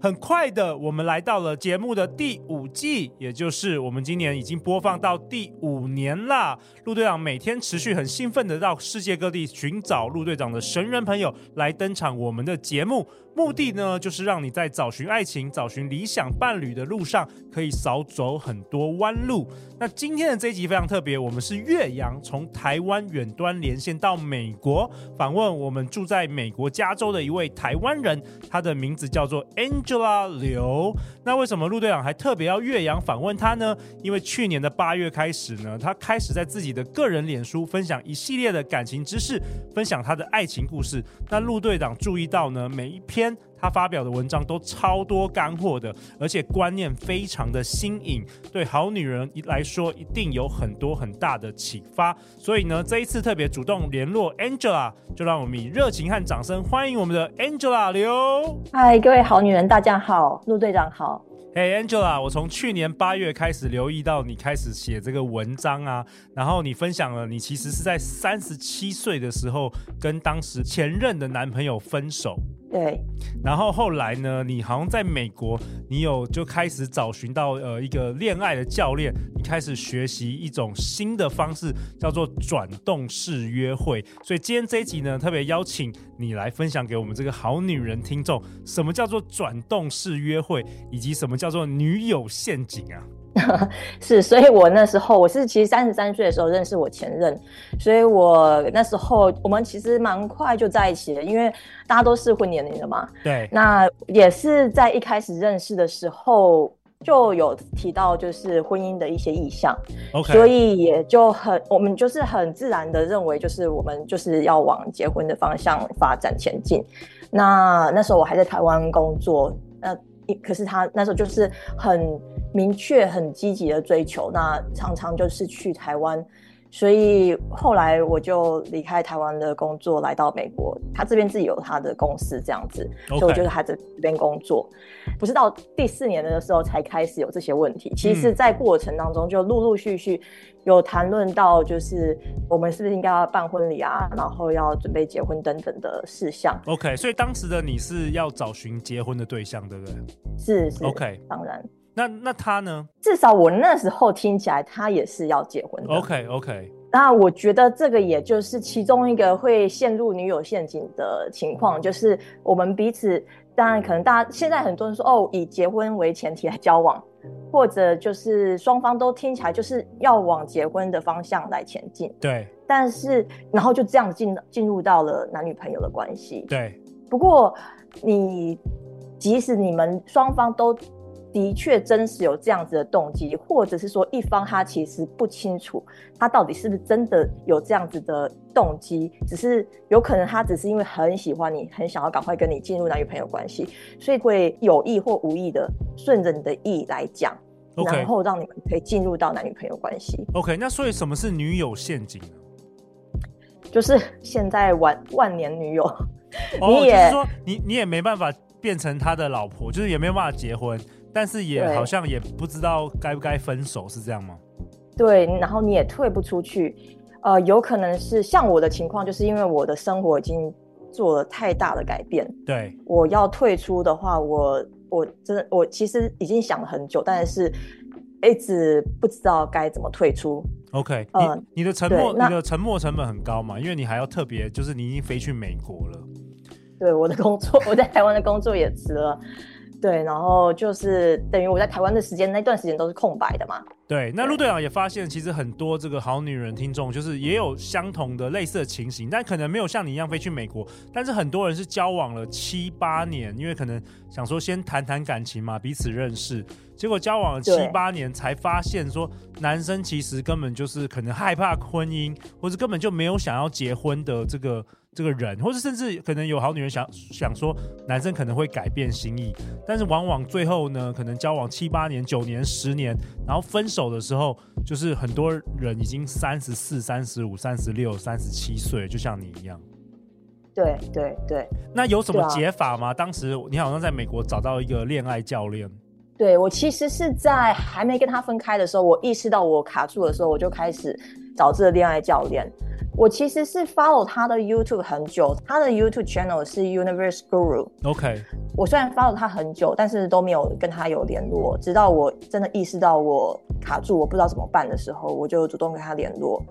很快的，我们来到了节目的第五季，也就是我们今年已经播放到第五年啦。陆队长每天持续很兴奋的到世界各地寻找陆队长的神人朋友来登场我们的节目。目的呢，就是让你在找寻爱情、找寻理想伴侣的路上，可以少走很多弯路。那今天的这一集非常特别，我们是岳阳从台湾远端连线到美国，访问我们住在美国加州的一位台湾人，他的名字叫做 Angela 刘。那为什么陆队长还特别要岳阳访问他呢？因为去年的八月开始呢，他开始在自己的个人脸书分享一系列的感情知识，分享他的爱情故事。那陆队长注意到呢，每一篇。他发表的文章都超多干货的，而且观念非常的新颖，对好女人来说一定有很多很大的启发。所以呢，这一次特别主动联络 Angela，就让我们以热情和掌声欢迎我们的 Angela 刘。嗨，各位好女人，大家好，陆队长好。嘿、hey，Angela，我从去年八月开始留意到你开始写这个文章啊，然后你分享了你其实是在三十七岁的时候跟当时前任的男朋友分手。对，然后后来呢，你好像在美国，你有就开始找寻到呃一个恋爱的教练，你开始学习一种新的方式，叫做转动式约会。所以今天这一集呢，特别邀请你来分享给我们这个好女人听众，什么叫做转动式约会，以及什么叫做女友陷阱啊？是，所以我那时候我是其实三十三岁的时候认识我前任，所以我那时候我们其实蛮快就在一起了，因为大家都适婚年龄了嘛。对。那也是在一开始认识的时候就有提到就是婚姻的一些意向，OK，所以也就很我们就是很自然的认为就是我们就是要往结婚的方向发展前进。那那时候我还在台湾工作，那可是他那时候就是很。明确很积极的追求，那常常就是去台湾，所以后来我就离开台湾的工作，来到美国。他这边自己有他的公司这样子.所以我就在这边工作。不是到第四年的时候才开始有这些问题，其实在过程当中就陆陆续续有谈论到，就是我们是不是应该要办婚礼啊，然后要准备结婚等等的事项。OK，所以当时的你是要找寻结婚的对象，对不对？是是，OK，当然。那那他呢？至少我那时候听起来，他也是要结婚的。OK OK。那我觉得这个也就是其中一个会陷入女友陷阱的情况，就是我们彼此，当然可能大家现在很多人说哦，以结婚为前提来交往，或者就是双方都听起来就是要往结婚的方向来前进。对。但是然后就这样进进入到了男女朋友的关系。对。不过你即使你们双方都。的确，真实有这样子的动机，或者是说一方他其实不清楚他到底是不是真的有这样子的动机，只是有可能他只是因为很喜欢你，很想要赶快跟你进入男女朋友关系，所以会有意或无意的顺着你的意来讲，Okay. 然后让你们可以进入到男女朋友关系。OK，那所以什么是女友陷阱呢？就是现在万万年女友，哦、你也、就是、说你你也没办法变成他的老婆，就是也没有办法结婚。但是也好像也不知道该不该分手，是这样吗？对，然后你也退不出去，呃，有可能是像我的情况，就是因为我的生活已经做了太大的改变。对，我要退出的话，我我真的我其实已经想了很久，但是一直不知道该怎么退出。OK，呃，你你的沉默，你的沉默成本很高嘛？因为你还要特别，就是你已经飞去美国了。对，我的工作，我在台湾的工作也辞了。对，然后就是等于我在台湾的时间那段时间都是空白的嘛。对，那陆队长也发现，其实很多这个好女人听众，就是也有相同的类似的情形，但可能没有像你一样飞去美国。但是很多人是交往了七八年，因为可能想说先谈谈感情嘛，彼此认识，结果交往了七八年才发现说，男生其实根本就是可能害怕婚姻，或者根本就没有想要结婚的这个。这个人，或者甚至可能有好女人想想说，男生可能会改变心意，但是往往最后呢，可能交往七八年、九年、十年，然后分手的时候，就是很多人已经三十四、三十五、三十六、三十七岁，就像你一样。对对对。那有什么解法吗？啊、当时你好像在美国找到一个恋爱教练。对，我其实是在还没跟他分开的时候，我意识到我卡住的时候，我就开始找这个恋爱教练。我其实是 follow 他的 YouTube 很久，他的 YouTube channel 是 Universe Guru。OK，我虽然 follow 他很久，但是都没有跟他有联络。直到我真的意识到我卡住，我不知道怎么办的时候，我就主动跟他联络。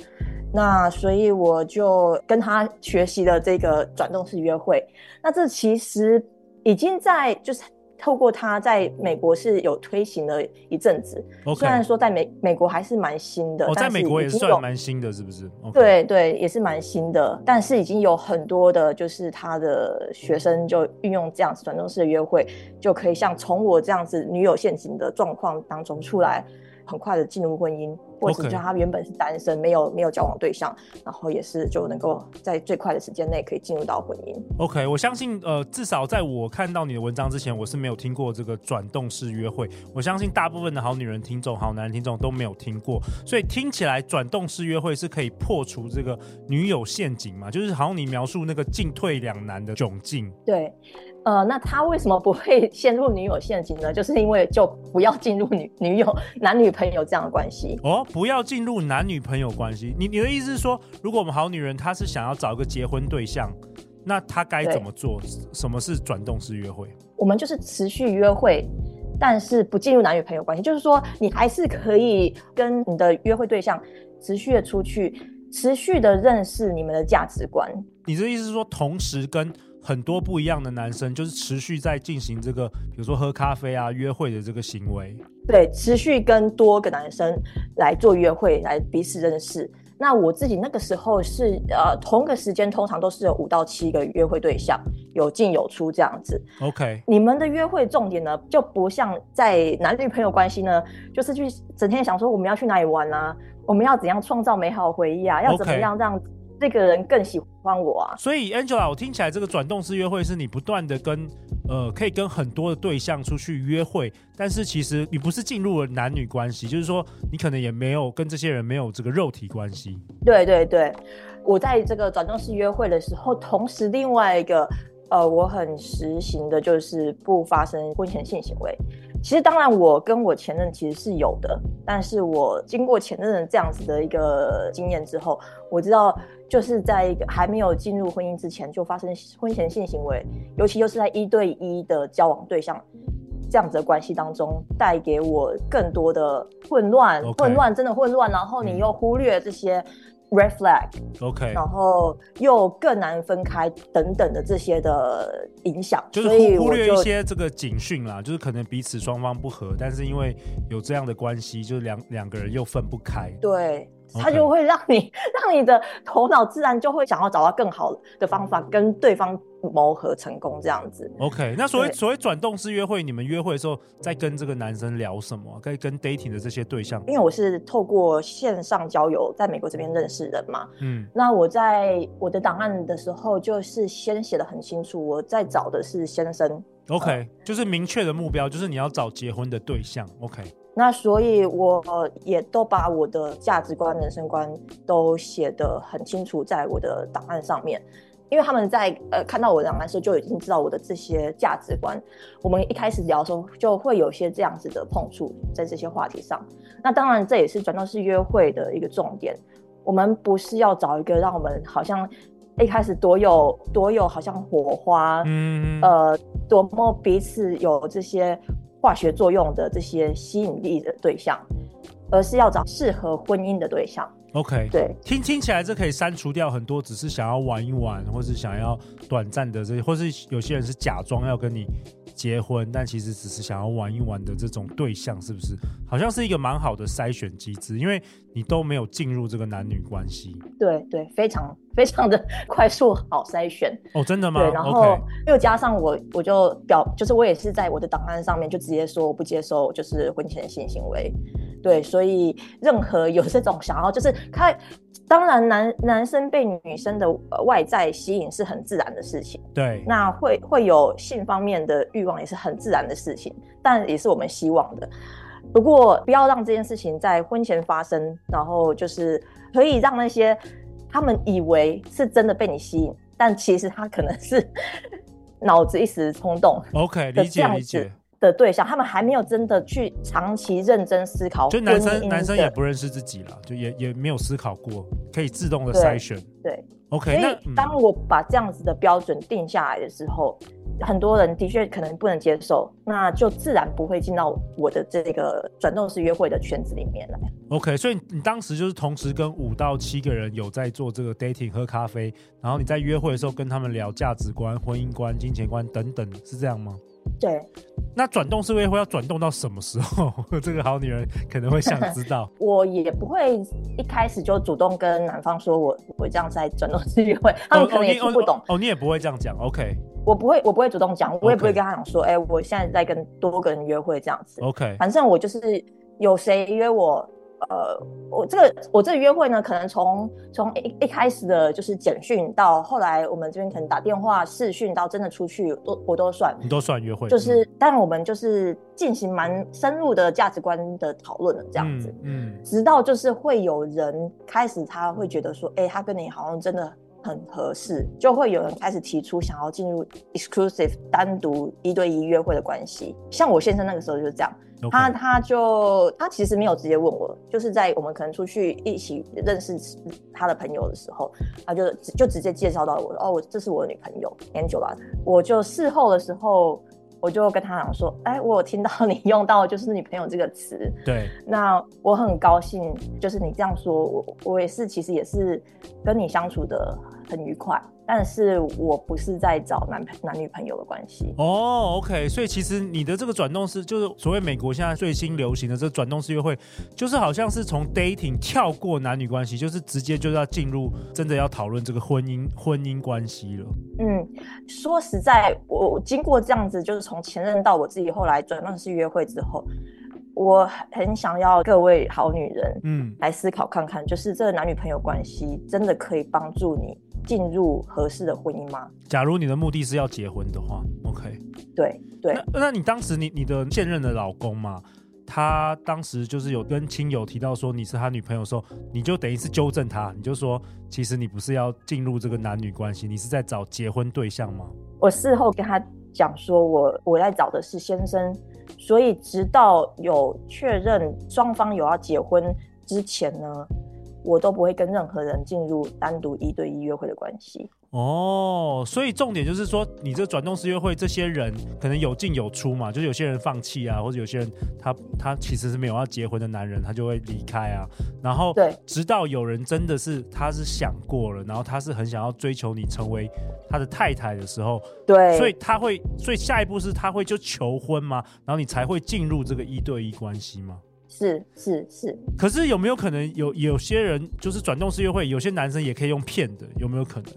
那所以我就跟他学习了这个转动式约会。那这其实已经在就是。透过他在美国是有推行了一阵子，Okay. 虽然说在美美国还是蛮新的，哦，在美国也算蛮新的，是不是？Okay. 对对，也是蛮新的，但是已经有很多的，就是他的学生就运用这样子转动式的约会，就可以像从我这样子女友陷阱的状况当中出来，很快的进入婚姻。或者就他原本是单身，没有没有交往对象，然后也是就能够在最快的时间内可以进入到婚姻。OK，我相信呃，至少在我看到你的文章之前，我是没有听过这个转动式约会。我相信大部分的好女人听众、好男人听众都没有听过，所以听起来转动式约会是可以破除这个女友陷阱嘛？就是好像你描述那个进退两难的窘境。对。呃，那他为什么不会 陷入女友陷阱呢？就是因为就不要进入女 女友男女朋友这样的关系哦，不要进入男女朋友关系。你你的意思是说，如果我们好女人她是想要找一个结婚对象，那她该怎么做？什么是转动式约会？我们就是持续约会，但是不进入男女朋友关系。就是说，你还是可以跟你的约会对象持续的出去，持续的认识你们的价值观。你的意思是说，同时跟很多不一样的男生，就是持续在进行这个，比如说喝咖啡啊、约会的这个行为。对，持续跟多个男生来做约会，来彼此认识。那我自己那个时候是呃，同个时间通常都是有五到七个约会对象，有进有出这样子。OK，你们的约会重点呢，就不像在男女朋友关系呢，就是去整天想说我们要去哪里玩啊，我们要怎样创造美好回忆啊，要怎么样让。这个人更喜欢我啊，所以 Angela，我听起来这个转动式约会是你不断的跟呃，可以跟很多的对象出去约会，但是其实你不是进入了男女关系，就是说你可能也没有跟这些人没有这个肉体关系。对对对，我在这个转动式约会的时候，同时另外一个呃，我很实行的就是不发生婚前性行为。其实当然，我跟我前任其实是有的，但是我经过前任这样子的一个经验之后，我知道就是在一个还没有进入婚姻之前就发生婚前性行为，尤其又是在一对一的交往对象这样子的关系当中，带给我更多的混乱.混乱真的混乱，然后你又忽略这些。Red flag，OK，然后又更难分开等等的这些的影响，就是忽忽略一些这个警讯啦，就是可能彼此双方不合，但是因为有这样的关系，就是两两个人又分不开，对。他就会让你，让你的头脑自然就会想要找到更好的方法跟对方磨合成功这样子。OK，那所谓所谓转动式约会，你们约会的时候在跟这个男生聊什么？可以跟 dating 的这些对象？因为我是透过线上交友在美国这边认识人嘛。嗯。那我在我的档案的时候，就是先写的很清楚，我在找的是先生。OK，呃，就是明确的目标，就是你要找结婚的对象。OK。那所以，我也都把我的价值观、人生观都写得很清楚，在我的档案上面。因为他们在呃看到我的档案时，就已经知道我的这些价值观。我们一开始聊的时候，就会有些这样子的碰触在这些话题上。那当然，这也是转到是约会的一个重点。我们不是要找一个让我们好像一开始多有多有好像火花，嗯，呃，多么彼此有这些。化学作用的这些吸引力的对象，而是要找适合婚姻的对象。OK，对，听听起来这可以删除掉很多只是想要玩一玩，或是想要短暂的这些，或是有些人是假装要跟你结婚，但其实只是想要玩一玩的这种对象，是不是？好像是一个蛮好的筛选机制，因为你都没有进入这个男女关系。对对，非常非常的快速好筛选。哦，真的吗？对，然后又加上我，我就表，就是我也是在我的档案上面就直接说我不接受，就是婚前性行为。对，所以任何有这种想要，就是看，当然男男生被女生的外在吸引是很自然的事情，对，那会会有性方面的欲望也是很自然的事情，但也是我们希望的。不过不要让这件事情在婚前发生，然后就是可以让那些他们以为是真的被你吸引，但其实他可能是 脑子一时冲动。OK，理解理解。的对象，他们还没有真的去长期认真思考。就男生男生也不认识自己了，就也也没有思考过，可以自动的筛选。对，OK。所以当我把这样子的标准定下来的时候，嗯、很多人的确可能不能接受，那就自然不会进到我的这个转动式约会的圈子里面来。OK，所以你当时就是同时跟五到七个人有在做这个 dating 喝咖啡，然后你在约会的时候跟他们聊价值观、婚姻观、金钱观等等，是这样吗？对。那转动式约会要转动到什么时候？这个好女人可能会想知道。我也不会一开始就主动跟男方说我我这样在转动式约会，他们可能也听不懂。哦，哦，哦，你也不会这样讲，OK？我不会，我不会主动讲，我也不会跟他讲说，哎我现在在跟多个人约会这样子，OK？反正我就是有谁约我。呃，我这个我这个约会呢，可能从从一一开始的就是简讯，到后来我们这边可能打电话视讯，到真的出去，都我都算，你都算约会，就是，嗯、但我们就是进行蛮深入的价值观的讨论的这样子，嗯，嗯直到就是会有人开始他会觉得说，哎，他跟你好像真的很合适，就会有人开始提出想要进入 exclusive 单独一对一约会的关系，像我先生那个时候就是这样。他他就他其实没有直接问我，就是在我们可能出去一起认识他的朋友的时候，他就就直接介绍到我哦，我这是我的女朋友 Angela。我就事后的时候，我就跟他讲说，哎，我有听到你 用到就是女朋友这个词，对，那我很高兴，就是你这样说，我我也是其实也是跟你相处的很愉快。但是我不是在找男朋男女朋友的关系哦、oh，OK，所以其实你的这个转动式就是所谓美国现在最新流行的这个转动式约会，就是好像是从 dating 跳过男女关系，就是直接就要进入真的要讨论这个婚姻婚姻关系了。嗯，说实在，我经过这样子，就是从前任到我自己后来转动式约会之后，我很想要各位好女人，嗯，来思考看看，就是这个男女朋友关系真的可以帮助你。进入合适的婚姻吗？假如你的目的是要结婚的话，OK，对对。那那你当时你你的现任的老公嘛，他当时就是有跟亲友提到说你是他女朋友的时候，你就等于是纠正他，你就说其实你不是要进入这个男女关系，你是在找结婚对象吗？我事后跟他讲说我我在找的是先生，所以直到有确认双方有要结婚之前呢。我都不会跟任何人进入单独一对一约会的关系哦，所以重点就是说，你这转动式约会，这些人可能有进有出嘛，就是有些人放弃啊，或者有些人他他其实是没有要结婚的男人，他就会离开啊。然后对，直到有人真的是他是想过了，然后他是很想要追求你成为他的太太的时候，对，所以他会，所以下一步是他会就求婚吗？然后你才会进入这个一对一关系吗？是是是，可是有没有可能有有些人就是转动式约会，有些男生也可以用骗的，有没有可能？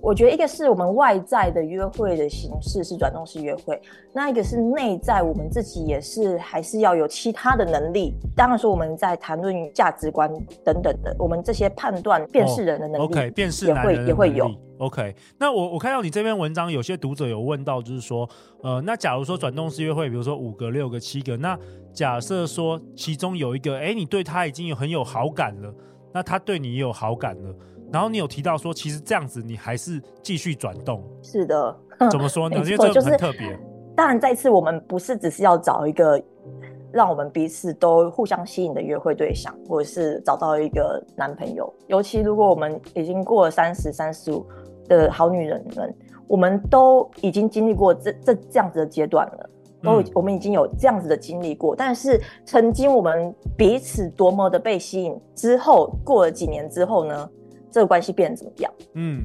我觉得一个是我们外在的约会的形式是转动式约会，那一个是内在，我们自己也是还是要有其他的能力。当然说我们在谈论价值观等等的，我们这些判断辨识人的能力，oh, OK，辨识男人也会有。OK，那我我看到你这篇文章，有些读者有问到，就是说，呃，那假如说转动式约会，比如说五个、六个、七个，那假设说其中有一个，哎，你对他已经有很有好感了，那他对你也有好感了。然后你有提到说，其实这样子你还是继续转动。是的，怎么说呢？因为这个很特别。当然，再次我们不是只是要找一个让我们彼此都互相吸引的约会对象，或者是找到一个男朋友。尤其如果我们已经过了三十、三十五的好女人们，我们都已经经历过这这这样子的阶段了，都我们已经有这样子的经历过。但是曾经我们彼此多么的被吸引，之后过了几年之后呢？这个关系变得怎么样？嗯。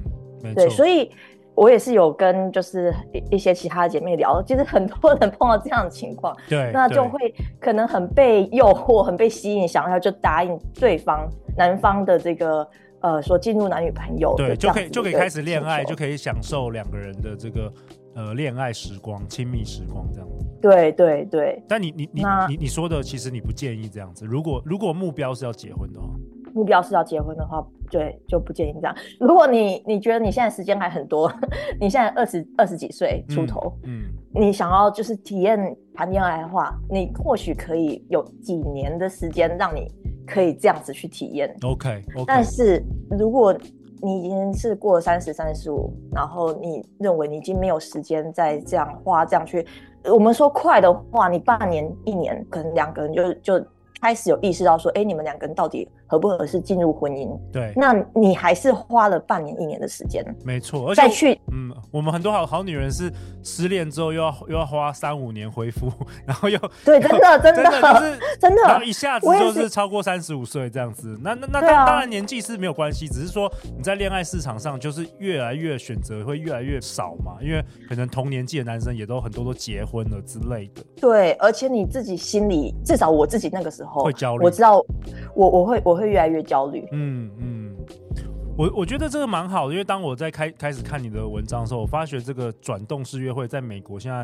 对，所以我也是有跟就是一一些其他的姐妹聊，其实很多人碰到这样的情况，对，那就会可能很被诱惑、很被吸引，想要就答应对方男方的这个呃，说进入男女朋友，对，就可以就可以开始恋爱，就可以享受两个人的这个呃恋爱时光、亲密时光这样子。对对对。但你你你你你说的，其实你不建议这样子。如果如果目标是要结婚的话，目标是要结婚的话，对，就不建议这样。如果你你觉得你现在时间还很多，你现在二十二十几岁出头，嗯，嗯，你想要就是体验谈恋爱的话，你或许可以有几年的时间让你可以这样子去体验。OK，, okay. 但是如果你已经是过了三十、三十五，然后你认为你已经没有时间再这样花这样去，我们说快的话，你半年、一年，可能两个人就就开始有意识到说，哎，你们两个人到底合不合适进入婚姻？对，那你还是花了半年、一年的时间。没错，而且再去，嗯，我们很多好好女人是失恋之后又要又要花三五年恢复，然后又 对，真的真的真的，就是、真的然后一下子就是超过三十五岁这样子。那那那当当然年纪是没有关系，只是说你在恋爱市场上就是越来越选择会越来越少嘛，因为可能同年纪的男生也都很多都结婚了之类的。对，而且你自己心里至少我自己那个时候。会焦虑，我知道，我我会我会会越来越焦虑。嗯嗯，我我觉得这个蛮好的，因为当我在开开始看你的文章的时候，我发觉这个转动式约会在美国现在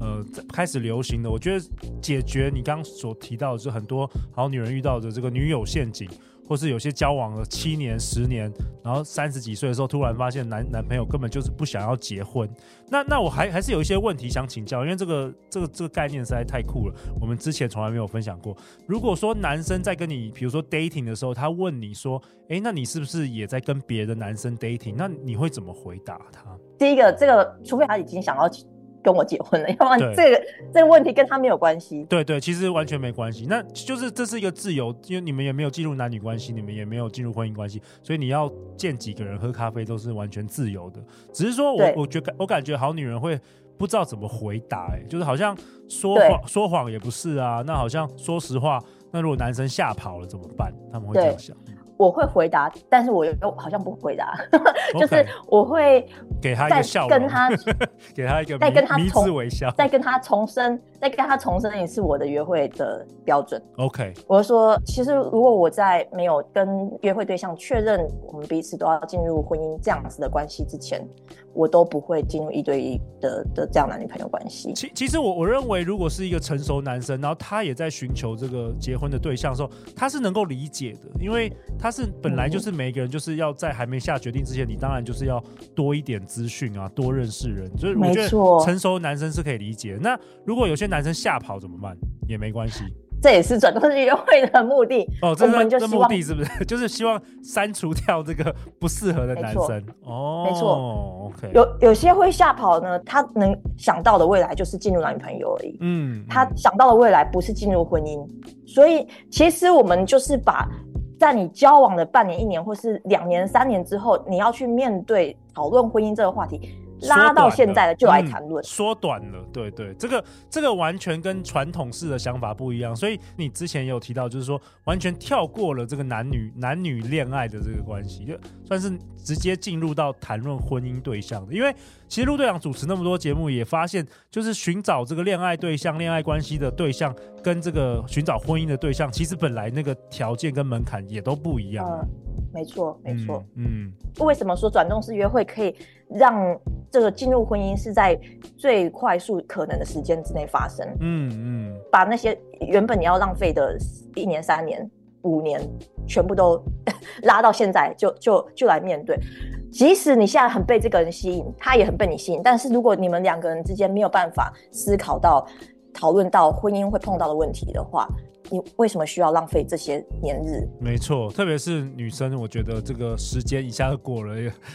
呃开始流行的。我觉得解决你刚刚所提到的，是很多好女人遇到的这个女友陷阱。或是有些交往了七年、十年，然后三十几岁的时候，突然发现男男朋友根本就是不想要结婚。那那我还还是有一些问题想请教，因为这个这个这个概念实在太酷了，我们之前从来没有分享过。如果说男生在跟你，比如说 dating 的时候，他问你说：“哎，那你是不是也在跟别的男生 dating？” 那你会怎么回答他？第一个，这个除非他已经想要。跟我结婚了，要不然这个这个问题跟他没有关系。对对，其实完全没关系。那就是这是一个自由，因为你们也没有进入男女关系，你们也没有进入婚姻关系，所以你要见几个人喝咖啡都是完全自由的。只是说我我觉得我感觉好女人会不知道怎么回答，哎，就是好像说谎说谎也不是啊，那好像说实话，那如果男生吓跑了怎么办？他们会这样想。我会回答，但是我又好像不回答。就是我会给他一个笑，跟他 给他一个再跟他重再跟他重申，再跟他重申一次我的约会的标准。OK，我说，其实如果我在没有跟约会对象确认我们彼此都要进入婚姻这样子的关系之前，我都不会进入一对一的的这样男女朋友关系。其其实我我认为，如果是一个成熟男生，然后他也在寻求这个结婚的对象的时候，他是能够理解的，因为他是本来就是每一个人就是要在还没下决定之前，你当然就是要多一点资讯啊，多认识人。所以我觉得成熟男生是可以理解。那如果有些男生吓跑怎么办？也没关系。这也是转动式约会的目的哦，这是这目的是不是？就是希望删除掉这个不适合的男生哦，没错，OK。有有些会吓跑呢，他能想到的未来就是进入男女朋友而已，嗯，他想到的未来不是进入婚姻，所以其实我们就是把在你交往的半年、一年或是两年、三年之后，你要去面对讨论婚姻这个话题。拉到现在了，就来谈论。缩短了，对对，这个这个完全跟传统式的想法不一样。所以你之前也有提到，就是说完全跳过了这个男女男女恋爱的这个关系，就算是直接进入到谈论婚姻对象的。因为其实陆队长主持那么多节目，也发现就是寻找这个恋爱对象、恋爱关系的对象，跟这个寻找婚姻的对象，其实本来那个条件跟门槛也都不一样。嗯，没错，没错。嗯，为什么说转动式约会可以让这个进入婚姻是在最快速可能的时间之内发生。嗯嗯，把那些原本你要浪费的一年、三年、五年，全部都 拉到现在就，就就就来面对。即使你现在很被这个人吸引，他也很被你吸引，但是如果你们两个人之间没有办法思考到、讨论到婚姻会碰到的问题的话，你为什么需要浪费这些年日？没错，特别是女生，我觉得这个时间一下就过了。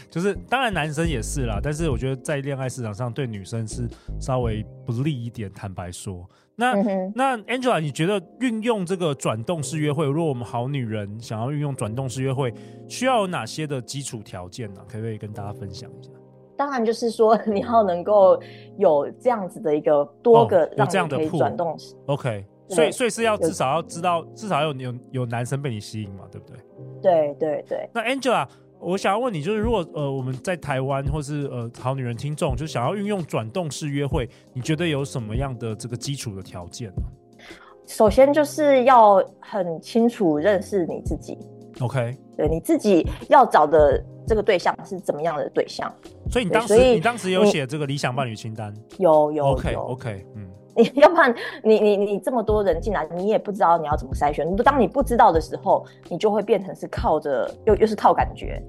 就是当然男生也是啦，但是我觉得在恋爱市场上对女生是稍微不利一点。坦白说，那、嗯、那 Angela，你觉得运用这个转动式约会，如果我们好女人想要运用转动式约会，需要有哪些的基础条件呢？可不可以跟大家分享一下？当然就是说 你要能够有这样子的一个多个让你可以转动式、哦、OK。所以，所以是要至少要知道，至少要有有有男生被你吸引嘛，对不对？对对对。那 Angela，我想要问你，就是如果呃我们在台湾或是呃好女人听众，就想要运用转动式约会，你觉得有什么样的这个基础的条件呢？首先就是要很清楚认识你自己。OK。对，你自己要找的这个对象是怎么样的对象？所以你当时你当时有写这个理想伴侣清单？有有。OK OK，嗯。你要不然你你你这么多人进来，你也不知道你要怎么筛选。当你不知道的时候，你就会变成是靠着又又是靠感觉，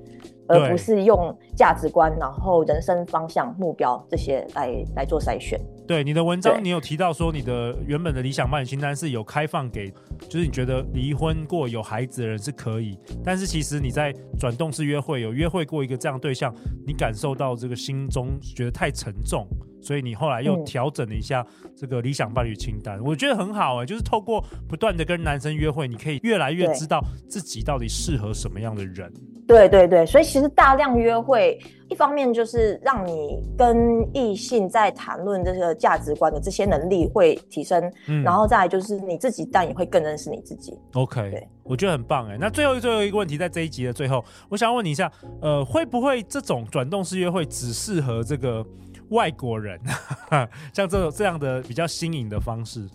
而不是用价值观，然后人生方向、目标这些来来做筛选。对你的文章，你有提到说你的原本的理想伴侣清单是有开放给，就是你觉得离婚过有孩子的人是可以，但是其实你在转动式约会有约会过一个这样对象，你感受到这个心中觉得太沉重，所以你后来又调整了一下这个理想伴侣清单，嗯、我觉得很好哎、欸，就是透过不断的跟男生约会，你可以越来越知道自己到底适合什么样的人。对对对，所以其实大量约会，一方面就是让你跟异性在谈论这个价值观的这些能力会提升，嗯，然后再来就是你自己，但也会更认识你自己。OK，对，我觉得很棒哎。那最后最后一个问题，在这一集的最后，我想问你一下，呃，会不会这种转动式约会只适合这个外国人，像这种这样的比较新颖的方式？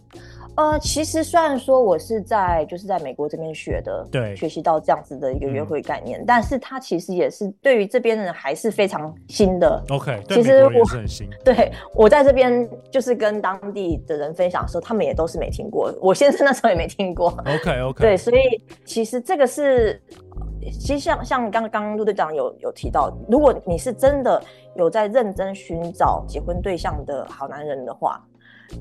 呃，其实虽然说我是在就是在美国这边学的，对，学习到这样子的一个约会概念，嗯、但是它其实也是对于这边人还是非常新的。OK，其实我是很新。对，我在这边就是跟当地的人分享的时候，他们也都是没听过，我先生那时候也没听过。OK OK，对，所以其实这个是，其实像像刚刚陆队长有有提到，如果你是真的有在认真寻找结婚对象的好男人的话，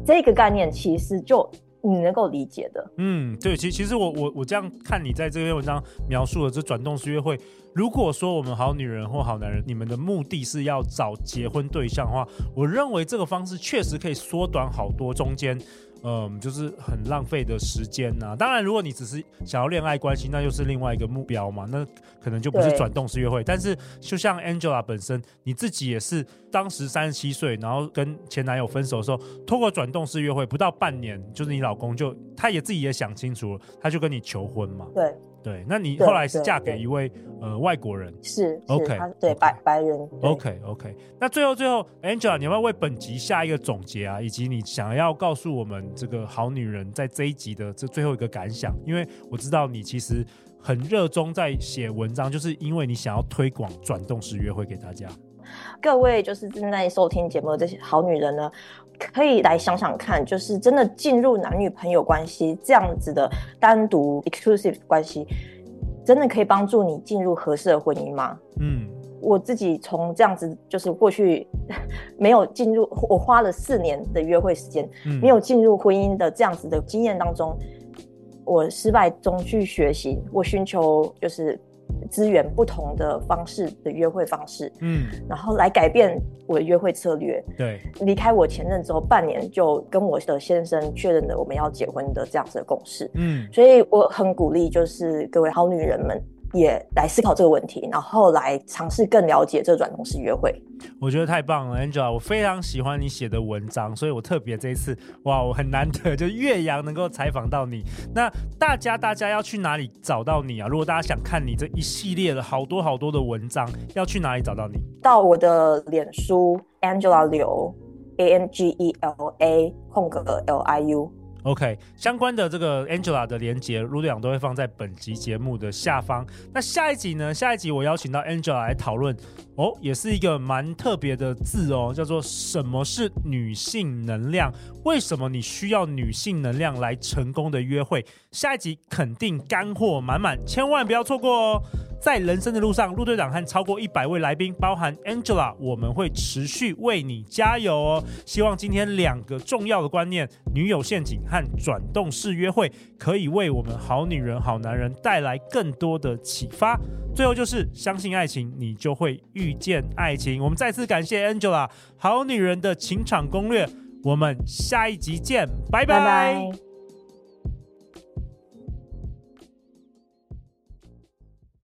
这个概念其实就。你能够理解的，嗯，对，其其实我我我这样看你在这篇文章描述的这转动式约会，如果说我们好女人或好男人，你们的目的是要找结婚对象的话，我认为这个方式确实可以缩短好多中间。嗯，就是很浪费的时间呐、啊。当然，如果你只是想要恋爱关系，那又是另外一个目标嘛。那可能就不是转动式约会。但是，就像 Angela 本身，你自己也是当时三十七岁，然后跟前男友分手的时候，透过转动式约会，不到半年，就是你老公就他也自己也想清楚了，他就跟你求婚嘛。对。对，那你后来是嫁给一位呃外国人，是，是，OK，对白白人，OK OK。那最后最后，Angela，你要不要为本集下一个总结啊？以及你想要告诉我们这个好女人在这一集的这最后一个感想？因为我知道你其实很热衷在写文章，就是因为你想要推广转动式约会给大家。各位就是正在收听节目的这些好女人呢，可以来想想看，就是真的进入男女朋友关系这样子的单独 exclusive 关系，真的可以帮助你进入合适的婚姻吗？嗯，我自己从这样子，就是过去 没有进入，我花了四年的约会时间，嗯、没有进入婚姻的这样子的经验当中，我失败中去学习，我寻求就是。资源不同的方式的约会方式，嗯，然后来改变我的约会策略。对，离开我前任之后，半年就跟我的先生确认了我们要结婚的这样子的共识。嗯，所以我很鼓励，就是各位好女人们。也来思考这个问题，然后来尝试更了解这个转动式约会。我觉得太棒了，Angela，我非常喜欢你写的文章，所以我特别这一次，哇，我很难得就岳阳能够采访到你。那大家大家要去哪里找到你啊？如果大家想看你这一系列的好多好多的文章，要去哪里找到你？到我的脸书 Angela Liu A N G E L A 空格 L I U。OK，相关的这个 Angela 的连结，陆队长都会放在本集节目的下方。那下一集呢？下一集我邀请到 Angela 来讨论哦，也是一个蛮特别的字哦，叫做什么是女性能量？为什么你需要女性能量来成功的约会？下一集肯定干货满满，千万不要错过哦！在人生的路上，陆队长和超过一百位来宾，包含 Angela，我们会持续为你加油哦。希望今天两个重要的观念——女友陷阱和转动式约会，可以为我们好女人、好男人带来更多的启发。最后就是相信爱情，你就会遇见爱情。我们再次感谢 Angela，好女人的情场攻略。我们下一集见，拜拜。拜拜。